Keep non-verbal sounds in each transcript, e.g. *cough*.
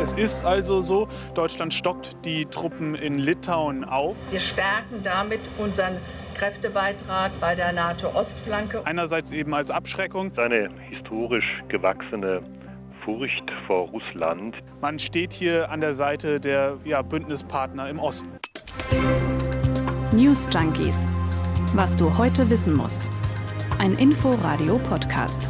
Es ist also so, Deutschland stockt die Truppen in Litauen auf. Wir stärken damit unseren Kräftebeitrag bei der NATO-Ostflanke. Einerseits eben als Abschreckung. Eine historisch gewachsene Furcht vor Russland. Man steht hier an der Seite der ja, Bündnispartner im Osten. News Junkies. Was du heute wissen musst. Ein Info-Radio-Podcast.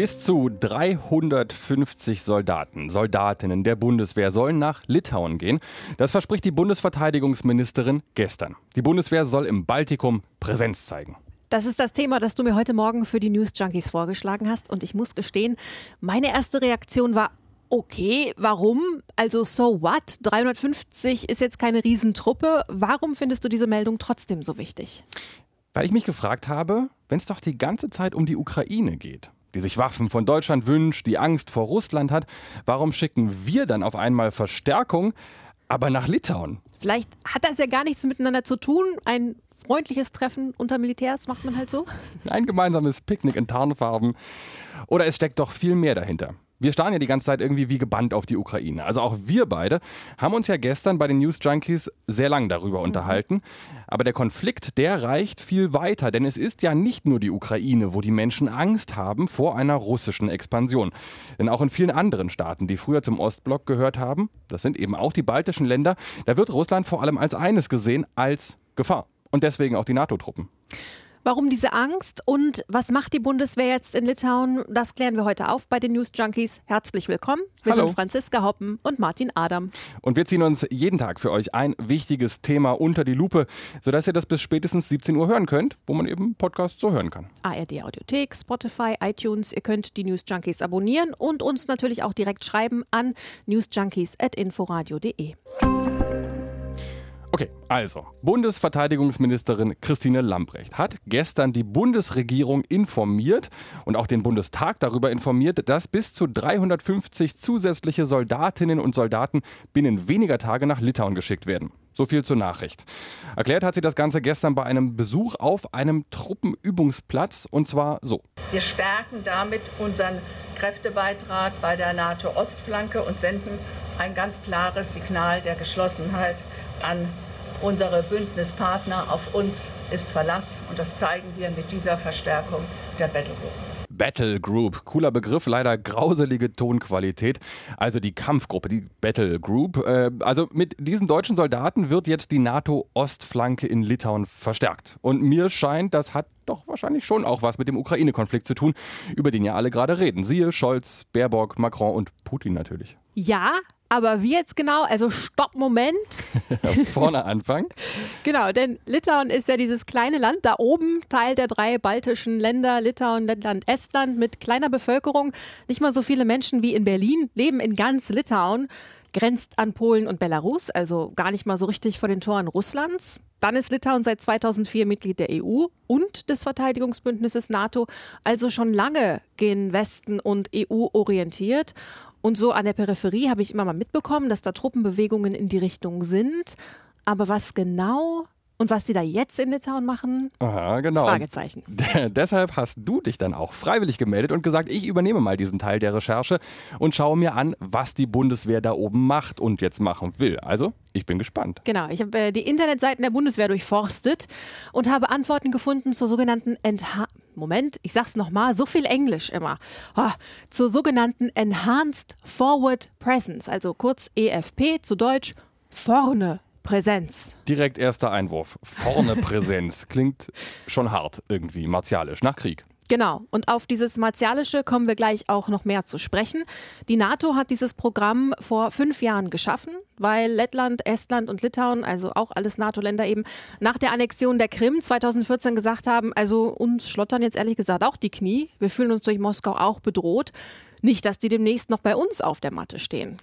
Bis zu 350 Soldaten, Soldatinnen der Bundeswehr sollen nach Litauen gehen. Das verspricht die Bundesverteidigungsministerin gestern. Die Bundeswehr soll im Baltikum Präsenz zeigen. Das ist das Thema, das du mir heute Morgen für die News Junkies vorgeschlagen hast. Und ich muss gestehen, meine erste Reaktion war, okay, warum? Also so what? 350 ist jetzt keine Riesentruppe. Warum findest du diese Meldung trotzdem so wichtig? Weil ich mich gefragt habe, wenn es doch die ganze Zeit um die Ukraine geht die sich Waffen von Deutschland wünscht, die Angst vor Russland hat, warum schicken wir dann auf einmal Verstärkung, aber nach Litauen? Vielleicht hat das ja gar nichts miteinander zu tun. Ein freundliches Treffen unter Militärs macht man halt so. Ein gemeinsames Picknick in Tarnfarben. Oder es steckt doch viel mehr dahinter. Wir starren ja die ganze Zeit irgendwie wie gebannt auf die Ukraine. Also auch wir beide haben uns ja gestern bei den News Junkies sehr lang darüber mhm. unterhalten. Aber der Konflikt, der reicht viel weiter, denn es ist ja nicht nur die Ukraine, wo die Menschen Angst haben vor einer russischen Expansion. Denn auch in vielen anderen Staaten, die früher zum Ostblock gehört haben, das sind eben auch die baltischen Länder, da wird Russland vor allem als eines gesehen, als Gefahr. Und deswegen auch die NATO-Truppen. Warum diese Angst und was macht die Bundeswehr jetzt in Litauen? Das klären wir heute auf bei den News Junkies. Herzlich willkommen. Wir Hallo. sind Franziska Hoppen und Martin Adam. Und wir ziehen uns jeden Tag für euch ein wichtiges Thema unter die Lupe, sodass ihr das bis spätestens 17 Uhr hören könnt, wo man eben Podcasts so hören kann. ARD Audiothek, Spotify, iTunes. Ihr könnt die News Junkies abonnieren und uns natürlich auch direkt schreiben an newsjunkies.inforadio.de. Okay, also, Bundesverteidigungsministerin Christine Lambrecht hat gestern die Bundesregierung informiert und auch den Bundestag darüber informiert, dass bis zu 350 zusätzliche Soldatinnen und Soldaten binnen weniger Tage nach Litauen geschickt werden. So viel zur Nachricht. Erklärt hat sie das Ganze gestern bei einem Besuch auf einem Truppenübungsplatz und zwar so. Wir stärken damit unseren Kräftebeitrag bei der NATO-Ostflanke und senden ein ganz klares Signal der Geschlossenheit an unsere Bündnispartner. Auf uns ist Verlass und das zeigen wir mit dieser Verstärkung der Battle Group. Battle Group. Cooler Begriff, leider grauselige Tonqualität. Also die Kampfgruppe, die Battle Group. Äh, also mit diesen deutschen Soldaten wird jetzt die NATO-Ostflanke in Litauen verstärkt. Und mir scheint, das hat doch wahrscheinlich schon auch was mit dem Ukraine-Konflikt zu tun, über den ja alle gerade reden. Siehe Scholz, Baerbock, Macron und Putin natürlich. Ja, aber wie jetzt genau? Also Stopp, Moment. *laughs* Vorne anfangen. *laughs* genau, denn Litauen ist ja dieses kleine Land da oben, Teil der drei baltischen Länder, Litauen, Lettland, Estland, mit kleiner Bevölkerung. Nicht mal so viele Menschen wie in Berlin leben in ganz Litauen. Grenzt an Polen und Belarus, also gar nicht mal so richtig vor den Toren Russlands. Dann ist Litauen seit 2004 Mitglied der EU und des Verteidigungsbündnisses NATO, also schon lange gen Westen und EU orientiert. Und so an der Peripherie habe ich immer mal mitbekommen, dass da Truppenbewegungen in die Richtung sind. Aber was genau und was sie da jetzt in Litauen machen? Aha, genau. Fragezeichen. *laughs* deshalb hast du dich dann auch freiwillig gemeldet und gesagt, ich übernehme mal diesen Teil der Recherche und schaue mir an, was die Bundeswehr da oben macht und jetzt machen will. Also, ich bin gespannt. Genau, ich habe äh, die Internetseiten der Bundeswehr durchforstet und habe Antworten gefunden zur sogenannten Entha Moment, ich sag's nochmal, so viel Englisch immer. Oh, zur sogenannten Enhanced Forward Presence, also kurz EFP zu Deutsch vorne Präsenz. Direkt erster Einwurf. Vorne *laughs* Präsenz. Klingt schon hart irgendwie, martialisch, nach Krieg. Genau. Und auf dieses Martialische kommen wir gleich auch noch mehr zu sprechen. Die NATO hat dieses Programm vor fünf Jahren geschaffen, weil Lettland, Estland und Litauen, also auch alles NATO-Länder eben, nach der Annexion der Krim 2014 gesagt haben, also uns schlottern jetzt ehrlich gesagt auch die Knie. Wir fühlen uns durch Moskau auch bedroht. Nicht, dass die demnächst noch bei uns auf der Matte stehen.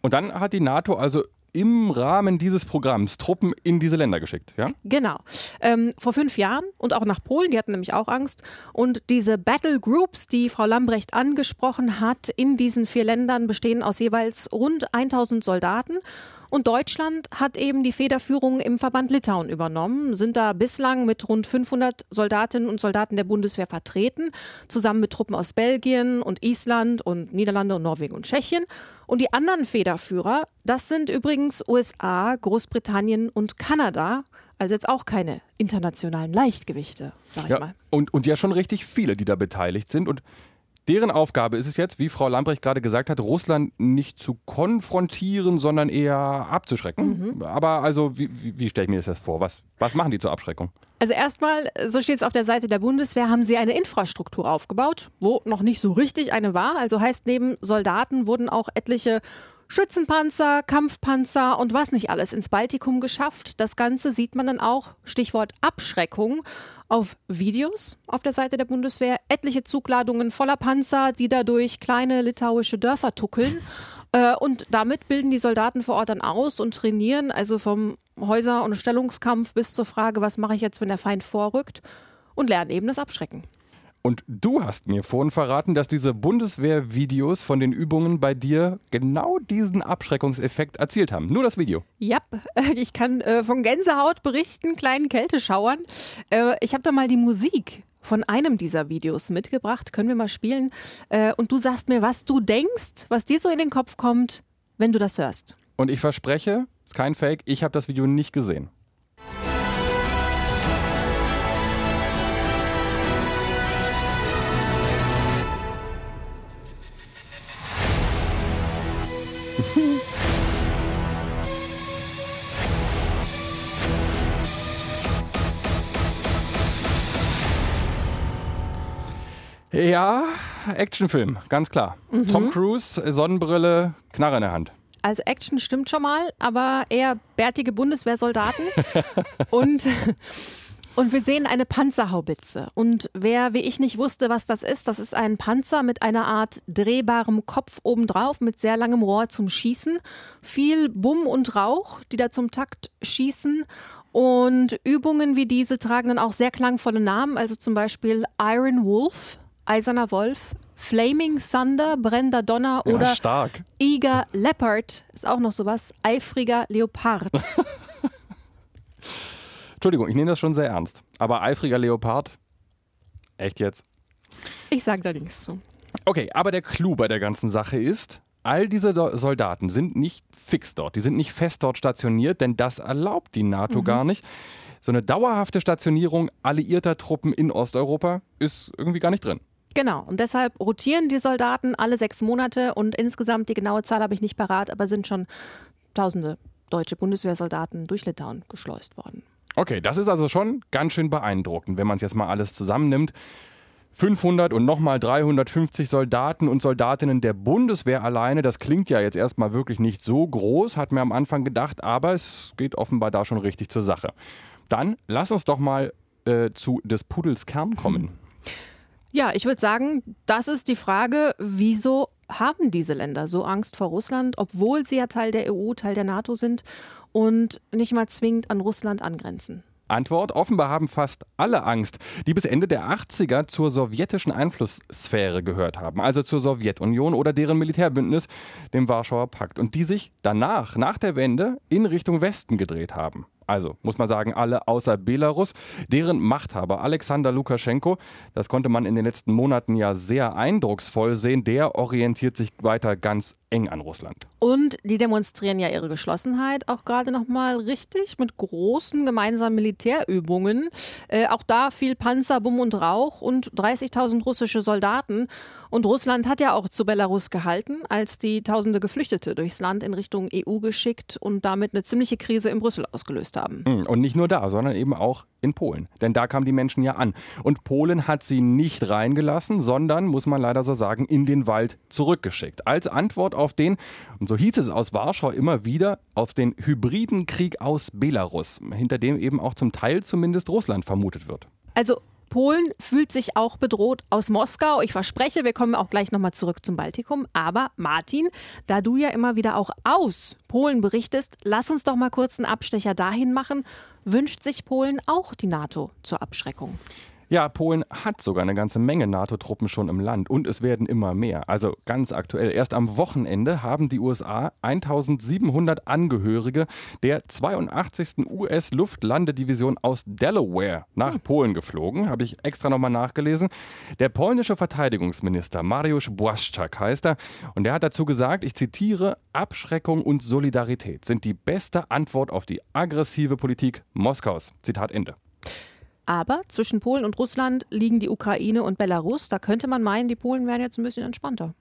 Und dann hat die NATO also im Rahmen dieses Programms Truppen in diese Länder geschickt, ja? Genau. Ähm, vor fünf Jahren und auch nach Polen, die hatten nämlich auch Angst. Und diese Battle Groups, die Frau Lambrecht angesprochen hat, in diesen vier Ländern bestehen aus jeweils rund 1000 Soldaten. Und Deutschland hat eben die Federführung im Verband Litauen übernommen, sind da bislang mit rund 500 Soldatinnen und Soldaten der Bundeswehr vertreten, zusammen mit Truppen aus Belgien und Island und Niederlande und Norwegen und Tschechien. Und die anderen Federführer, das sind übrigens USA, Großbritannien und Kanada. Also jetzt auch keine internationalen Leichtgewichte, sag ich ja, mal. Und, und ja schon richtig viele, die da beteiligt sind. Und deren Aufgabe ist es jetzt, wie Frau Lambrecht gerade gesagt hat, Russland nicht zu konfrontieren, sondern eher abzuschrecken. Mhm. Aber also, wie, wie, wie stelle ich mir das jetzt vor? Was, was machen die zur Abschreckung? Also erstmal, so steht es auf der Seite der Bundeswehr, haben sie eine Infrastruktur aufgebaut, wo noch nicht so richtig eine war. Also heißt, neben Soldaten wurden auch etliche Schützenpanzer, Kampfpanzer und was nicht alles ins Baltikum geschafft. Das Ganze sieht man dann auch, Stichwort Abschreckung, auf Videos auf der Seite der Bundeswehr. Etliche Zugladungen voller Panzer, die da durch kleine litauische Dörfer tuckeln. Äh, und damit bilden die Soldaten vor Ort dann aus und trainieren, also vom Häuser- und Stellungskampf bis zur Frage, was mache ich jetzt, wenn der Feind vorrückt, und lernen eben das Abschrecken. Und du hast mir vorhin verraten, dass diese Bundeswehr-Videos von den Übungen bei dir genau diesen Abschreckungseffekt erzielt haben. Nur das Video. Ja, *laughs* ich kann äh, von Gänsehaut berichten, kleinen Kälteschauern. Äh, ich habe da mal die Musik von einem dieser Videos mitgebracht. Können wir mal spielen? Äh, und du sagst mir, was du denkst, was dir so in den Kopf kommt, wenn du das hörst. Und ich verspreche, ist kein Fake, ich habe das Video nicht gesehen. Ja, Actionfilm, ganz klar. Mhm. Tom Cruise, Sonnenbrille, Knarre in der Hand. Also Action stimmt schon mal, aber eher bärtige Bundeswehrsoldaten. *laughs* und, und wir sehen eine Panzerhaubitze. Und wer wie ich nicht wusste, was das ist, das ist ein Panzer mit einer Art drehbarem Kopf obendrauf, mit sehr langem Rohr zum Schießen. Viel Bumm und Rauch, die da zum Takt schießen. Und Übungen wie diese tragen dann auch sehr klangvolle Namen, also zum Beispiel Iron Wolf, Eiserner Wolf, Flaming Thunder, brennender Donner ja, oder stark. Eager Leopard ist auch noch sowas, eifriger Leopard. *laughs* Entschuldigung, ich nehme das schon sehr ernst. Aber eifriger Leopard? Echt jetzt? Ich sage da nichts zu. Okay, aber der Clou bei der ganzen Sache ist, all diese Soldaten sind nicht fix dort, die sind nicht fest dort stationiert, denn das erlaubt die NATO mhm. gar nicht. So eine dauerhafte Stationierung alliierter Truppen in Osteuropa ist irgendwie gar nicht drin. Genau, und deshalb rotieren die Soldaten alle sechs Monate und insgesamt, die genaue Zahl habe ich nicht parat, aber sind schon tausende deutsche Bundeswehrsoldaten durch Litauen geschleust worden. Okay, das ist also schon ganz schön beeindruckend, wenn man es jetzt mal alles zusammennimmt. 500 und nochmal 350 Soldaten und Soldatinnen der Bundeswehr alleine, das klingt ja jetzt erstmal wirklich nicht so groß, hat mir am Anfang gedacht, aber es geht offenbar da schon richtig zur Sache. Dann lass uns doch mal äh, zu des Pudels Kern kommen. *laughs* Ja, ich würde sagen, das ist die Frage, wieso haben diese Länder so Angst vor Russland, obwohl sie ja Teil der EU, Teil der NATO sind und nicht mal zwingend an Russland angrenzen? Antwort, offenbar haben fast alle Angst, die bis Ende der 80er zur sowjetischen Einflusssphäre gehört haben, also zur Sowjetunion oder deren Militärbündnis, dem Warschauer Pakt, und die sich danach, nach der Wende, in Richtung Westen gedreht haben also muss man sagen, alle außer Belarus, deren Machthaber Alexander Lukaschenko, das konnte man in den letzten Monaten ja sehr eindrucksvoll sehen, der orientiert sich weiter ganz eng an Russland. Und die demonstrieren ja ihre Geschlossenheit auch gerade nochmal richtig mit großen gemeinsamen Militärübungen. Äh, auch da viel Panzer, Bumm und Rauch und 30.000 russische Soldaten. Und Russland hat ja auch zu Belarus gehalten, als die tausende Geflüchtete durchs Land in Richtung EU geschickt und damit eine ziemliche Krise in Brüssel ausgelöst haben. Hm, und nicht nur da, sondern eben auch in Polen. Denn da kamen die Menschen ja an. Und Polen hat sie nicht reingelassen, sondern, muss man leider so sagen, in den Wald zurückgeschickt. Als Antwort auf den, und so hieß es aus Warschau immer wieder, auf den hybriden Krieg aus Belarus, hinter dem eben auch zum Teil zumindest Russland vermutet wird. Also Polen fühlt sich auch bedroht aus Moskau. Ich verspreche, wir kommen auch gleich nochmal zurück zum Baltikum. Aber Martin, da du ja immer wieder auch aus Polen berichtest, lass uns doch mal kurz einen Abstecher dahin machen. Wünscht sich Polen auch die NATO zur Abschreckung? Ja, Polen hat sogar eine ganze Menge NATO-Truppen schon im Land und es werden immer mehr. Also ganz aktuell. Erst am Wochenende haben die USA 1700 Angehörige der 82. US-Luftlandedivision aus Delaware nach hm. Polen geflogen. Habe ich extra nochmal nachgelesen. Der polnische Verteidigungsminister Mariusz Błaszczak heißt er und der hat dazu gesagt, ich zitiere, Abschreckung und Solidarität sind die beste Antwort auf die aggressive Politik Moskaus. Zitat Ende. Aber zwischen Polen und Russland liegen die Ukraine und Belarus. Da könnte man meinen, die Polen wären jetzt ein bisschen entspannter.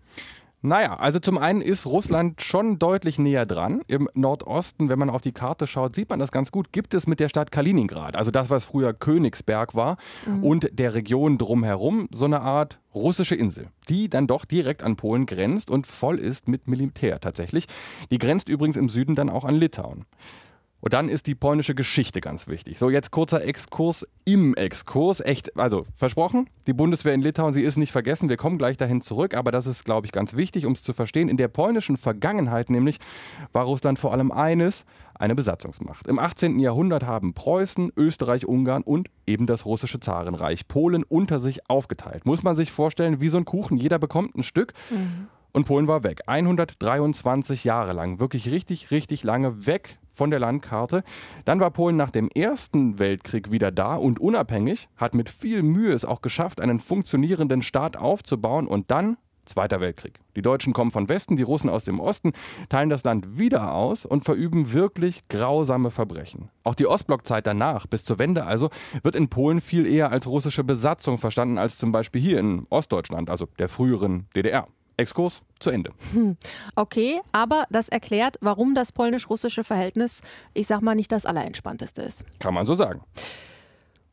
Naja, also zum einen ist Russland schon deutlich näher dran. Im Nordosten, wenn man auf die Karte schaut, sieht man das ganz gut. Gibt es mit der Stadt Kaliningrad, also das, was früher Königsberg war, mhm. und der Region drumherum so eine Art russische Insel, die dann doch direkt an Polen grenzt und voll ist mit Militär tatsächlich. Die grenzt übrigens im Süden dann auch an Litauen. Und dann ist die polnische Geschichte ganz wichtig. So, jetzt kurzer Exkurs im Exkurs. Echt, also versprochen, die Bundeswehr in Litauen, sie ist nicht vergessen. Wir kommen gleich dahin zurück, aber das ist, glaube ich, ganz wichtig, um es zu verstehen. In der polnischen Vergangenheit nämlich war Russland vor allem eines, eine Besatzungsmacht. Im 18. Jahrhundert haben Preußen, Österreich, Ungarn und eben das russische Zarenreich Polen unter sich aufgeteilt. Muss man sich vorstellen, wie so ein Kuchen, jeder bekommt ein Stück. Mhm. Und Polen war weg. 123 Jahre lang. Wirklich richtig, richtig lange weg von der Landkarte. Dann war Polen nach dem Ersten Weltkrieg wieder da und unabhängig, hat mit viel Mühe es auch geschafft, einen funktionierenden Staat aufzubauen und dann Zweiter Weltkrieg. Die Deutschen kommen von Westen, die Russen aus dem Osten, teilen das Land wieder aus und verüben wirklich grausame Verbrechen. Auch die Ostblockzeit danach, bis zur Wende also, wird in Polen viel eher als russische Besatzung verstanden als zum Beispiel hier in Ostdeutschland, also der früheren DDR. Exkurs zu Ende. Hm. Okay, aber das erklärt, warum das polnisch-russische Verhältnis, ich sag mal, nicht das allerentspannteste ist. Kann man so sagen.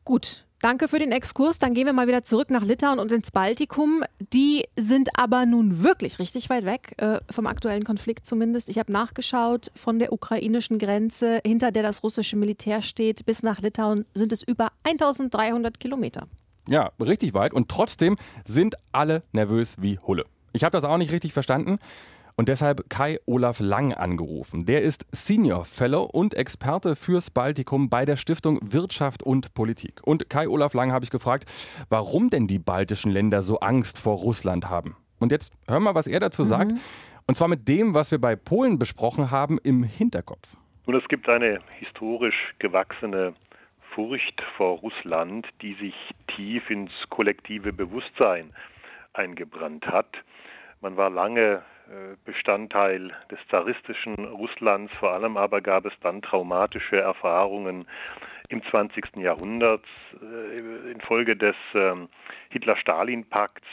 Gut, Danke für den Exkurs. Dann gehen wir mal wieder zurück nach Litauen und ins Baltikum. Die sind aber nun wirklich richtig weit weg äh, vom aktuellen Konflikt zumindest. Ich habe nachgeschaut, von der ukrainischen Grenze, hinter der das russische Militär steht, bis nach Litauen sind es über 1300 Kilometer. Ja, richtig weit. Und trotzdem sind alle nervös wie Hulle. Ich habe das auch nicht richtig verstanden und deshalb Kai Olaf Lang angerufen. Der ist Senior Fellow und Experte fürs Baltikum bei der Stiftung Wirtschaft und Politik. Und Kai Olaf Lang habe ich gefragt, warum denn die baltischen Länder so Angst vor Russland haben. Und jetzt hören wir, was er dazu mhm. sagt. Und zwar mit dem, was wir bei Polen besprochen haben, im Hinterkopf. Nun, es gibt eine historisch gewachsene Furcht vor Russland, die sich tief ins kollektive Bewusstsein eingebrannt hat. Man war lange äh, Bestandteil des zaristischen Russlands, vor allem aber gab es dann traumatische Erfahrungen im 20. Jahrhundert. Äh, infolge des ähm, Hitler-Stalin-Pakts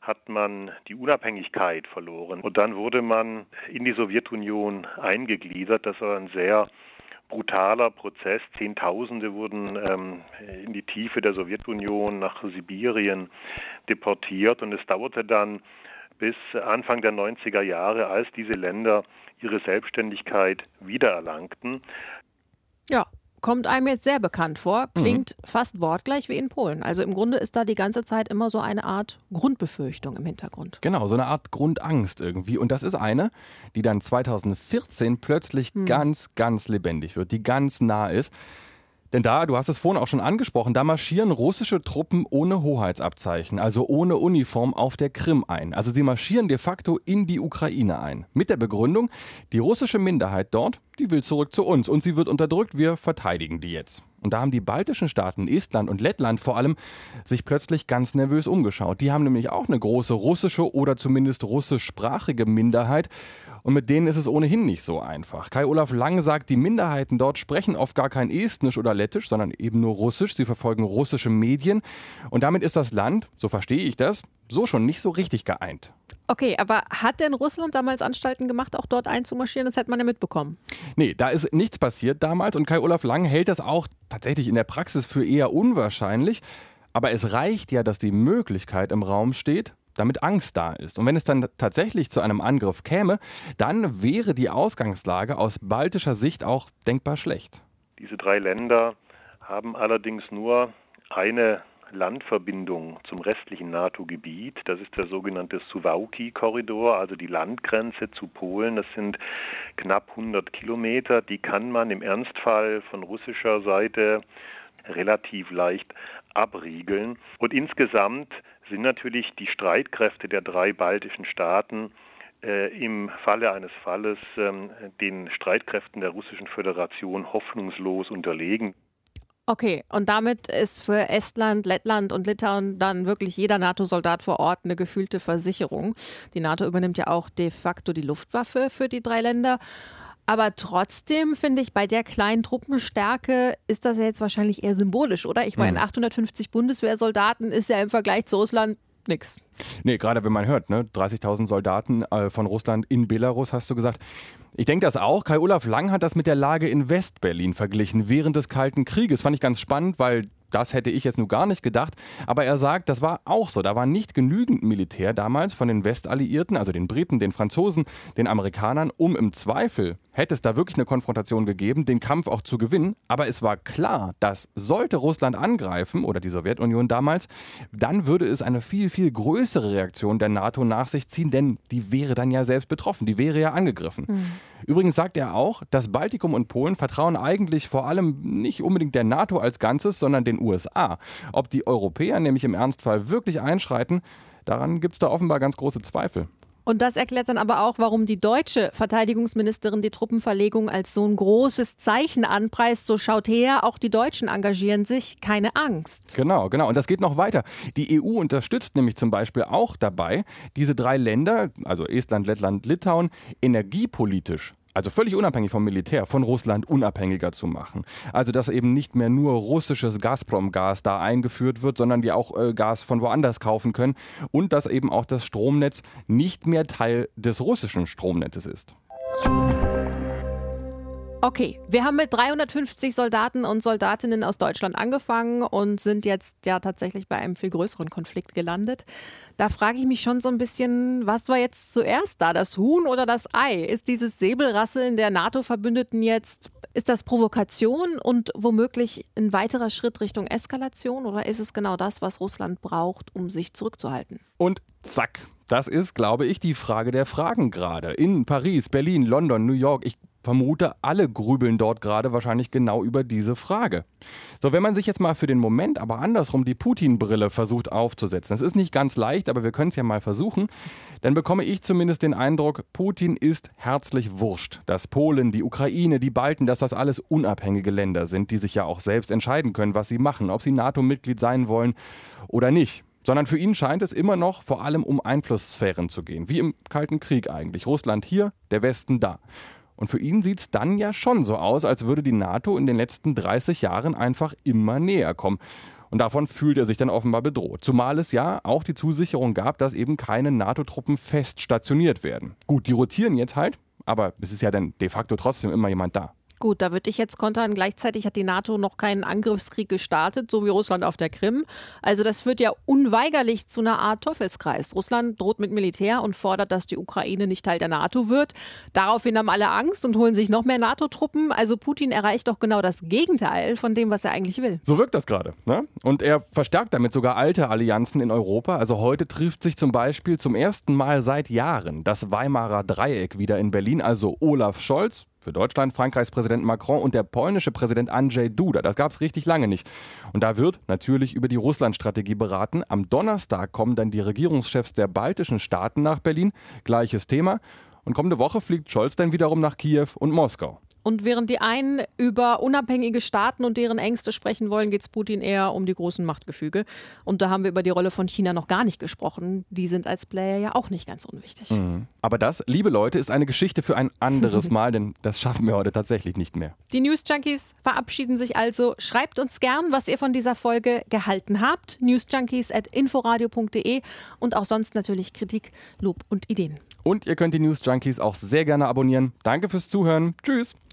hat man die Unabhängigkeit verloren und dann wurde man in die Sowjetunion eingegliedert. Das war ein sehr brutaler Prozess. Zehntausende wurden ähm, in die Tiefe der Sowjetunion nach Sibirien deportiert und es dauerte dann bis Anfang der 90er Jahre, als diese Länder ihre Selbstständigkeit wiedererlangten. Ja, kommt einem jetzt sehr bekannt vor, mhm. klingt mhm. fast wortgleich wie in Polen. Also im Grunde ist da die ganze Zeit immer so eine Art Grundbefürchtung im Hintergrund. Genau, so eine Art Grundangst irgendwie. Und das ist eine, die dann 2014 plötzlich mhm. ganz, ganz lebendig wird, die ganz nah ist. Denn da, du hast es vorhin auch schon angesprochen, da marschieren russische Truppen ohne Hoheitsabzeichen, also ohne Uniform auf der Krim ein. Also sie marschieren de facto in die Ukraine ein. Mit der Begründung, die russische Minderheit dort, die will zurück zu uns und sie wird unterdrückt, wir verteidigen die jetzt. Und da haben die baltischen Staaten, Estland und Lettland vor allem, sich plötzlich ganz nervös umgeschaut. Die haben nämlich auch eine große russische oder zumindest russischsprachige Minderheit. Und mit denen ist es ohnehin nicht so einfach. Kai Olaf Lang sagt, die Minderheiten dort sprechen oft gar kein Estnisch oder Lettisch, sondern eben nur Russisch. Sie verfolgen russische Medien. Und damit ist das Land, so verstehe ich das, so schon nicht so richtig geeint. Okay, aber hat denn Russland damals Anstalten gemacht, auch dort einzumarschieren? Das hätte man ja mitbekommen. Nee, da ist nichts passiert damals und Kai Olaf Lang hält das auch tatsächlich in der Praxis für eher unwahrscheinlich. Aber es reicht ja, dass die Möglichkeit im Raum steht damit Angst da ist. Und wenn es dann tatsächlich zu einem Angriff käme, dann wäre die Ausgangslage aus baltischer Sicht auch denkbar schlecht. Diese drei Länder haben allerdings nur eine Landverbindung zum restlichen NATO-Gebiet. Das ist der sogenannte Suwałki-Korridor, also die Landgrenze zu Polen. Das sind knapp 100 Kilometer. Die kann man im Ernstfall von russischer Seite relativ leicht abriegeln. Und insgesamt sind natürlich die Streitkräfte der drei baltischen Staaten äh, im Falle eines Falles ähm, den Streitkräften der Russischen Föderation hoffnungslos unterlegen. Okay, und damit ist für Estland, Lettland und Litauen dann wirklich jeder NATO-Soldat vor Ort eine gefühlte Versicherung. Die NATO übernimmt ja auch de facto die Luftwaffe für die drei Länder. Aber trotzdem finde ich, bei der kleinen Truppenstärke ist das ja jetzt wahrscheinlich eher symbolisch, oder? Ich meine, 850 hm. Bundeswehrsoldaten ist ja im Vergleich zu Russland nichts. Nee, gerade wenn man hört, ne? 30.000 Soldaten äh, von Russland in Belarus, hast du gesagt. Ich denke das auch. Kai-Olaf Lang hat das mit der Lage in Westberlin verglichen während des Kalten Krieges. Fand ich ganz spannend, weil das hätte ich jetzt nur gar nicht gedacht. Aber er sagt, das war auch so. Da war nicht genügend Militär damals von den Westalliierten, also den Briten, den Franzosen, den Amerikanern, um im Zweifel, hätte es da wirklich eine Konfrontation gegeben, den Kampf auch zu gewinnen. Aber es war klar, dass sollte Russland angreifen oder die Sowjetunion damals, dann würde es eine viel, viel größere Reaktion der NATO nach sich ziehen, denn die wäre dann ja selbst betroffen, die wäre ja angegriffen. Mhm. Übrigens sagt er auch, dass Baltikum und Polen vertrauen eigentlich vor allem nicht unbedingt der NATO als Ganzes, sondern den USA. Ob die Europäer nämlich im Ernstfall wirklich einschreiten, daran gibt es da offenbar ganz große Zweifel. Und das erklärt dann aber auch, warum die deutsche Verteidigungsministerin die Truppenverlegung als so ein großes Zeichen anpreist. So schaut her, auch die Deutschen engagieren sich, keine Angst. Genau, genau. Und das geht noch weiter. Die EU unterstützt nämlich zum Beispiel auch dabei, diese drei Länder, also Estland, Lettland, Litauen, energiepolitisch also völlig unabhängig vom Militär, von Russland unabhängiger zu machen. Also dass eben nicht mehr nur russisches Gazprom-Gas da eingeführt wird, sondern wir auch äh, Gas von woanders kaufen können und dass eben auch das Stromnetz nicht mehr Teil des russischen Stromnetzes ist. Okay, wir haben mit 350 Soldaten und Soldatinnen aus Deutschland angefangen und sind jetzt ja tatsächlich bei einem viel größeren Konflikt gelandet. Da frage ich mich schon so ein bisschen, was war jetzt zuerst da, das Huhn oder das Ei? Ist dieses Säbelrasseln der NATO-Verbündeten jetzt, ist das Provokation und womöglich ein weiterer Schritt Richtung Eskalation oder ist es genau das, was Russland braucht, um sich zurückzuhalten? Und zack, das ist, glaube ich, die Frage der Fragen gerade. In Paris, Berlin, London, New York. Ich vermute, alle grübeln dort gerade wahrscheinlich genau über diese Frage. So, wenn man sich jetzt mal für den Moment aber andersrum die Putin-Brille versucht aufzusetzen, es ist nicht ganz leicht, aber wir können es ja mal versuchen, dann bekomme ich zumindest den Eindruck, Putin ist herzlich wurscht, dass Polen, die Ukraine, die Balten, dass das alles unabhängige Länder sind, die sich ja auch selbst entscheiden können, was sie machen, ob sie NATO-Mitglied sein wollen oder nicht sondern für ihn scheint es immer noch vor allem um Einflusssphären zu gehen, wie im Kalten Krieg eigentlich. Russland hier, der Westen da. Und für ihn sieht es dann ja schon so aus, als würde die NATO in den letzten 30 Jahren einfach immer näher kommen. Und davon fühlt er sich dann offenbar bedroht. Zumal es ja auch die Zusicherung gab, dass eben keine NATO-Truppen fest stationiert werden. Gut, die rotieren jetzt halt, aber es ist ja dann de facto trotzdem immer jemand da. Gut, da würde ich jetzt kontern. Gleichzeitig hat die NATO noch keinen Angriffskrieg gestartet, so wie Russland auf der Krim. Also das führt ja unweigerlich zu einer Art Teufelskreis. Russland droht mit Militär und fordert, dass die Ukraine nicht Teil der NATO wird. Daraufhin haben alle Angst und holen sich noch mehr NATO-Truppen. Also Putin erreicht doch genau das Gegenteil von dem, was er eigentlich will. So wirkt das gerade. Ne? Und er verstärkt damit sogar alte Allianzen in Europa. Also heute trifft sich zum Beispiel zum ersten Mal seit Jahren das Weimarer Dreieck wieder in Berlin. Also Olaf Scholz, für Deutschland Frankreichs Präsident Macron und der polnische Präsident Andrzej Duda. Das gab es richtig lange nicht. Und da wird natürlich über die Russland-Strategie beraten. Am Donnerstag kommen dann die Regierungschefs der baltischen Staaten nach Berlin. Gleiches Thema. Und kommende Woche fliegt Scholz dann wiederum nach Kiew und Moskau. Und während die einen über unabhängige Staaten und deren Ängste sprechen wollen, geht es Putin eher um die großen Machtgefüge. Und da haben wir über die Rolle von China noch gar nicht gesprochen. Die sind als Player ja auch nicht ganz unwichtig. Mhm. Aber das, liebe Leute, ist eine Geschichte für ein anderes *laughs* Mal, denn das schaffen wir heute tatsächlich nicht mehr. Die News Junkies verabschieden sich also. Schreibt uns gern, was ihr von dieser Folge gehalten habt. Newsjunkies at inforadio.de und auch sonst natürlich Kritik, Lob und Ideen. Und ihr könnt die News Junkies auch sehr gerne abonnieren. Danke fürs Zuhören. Tschüss.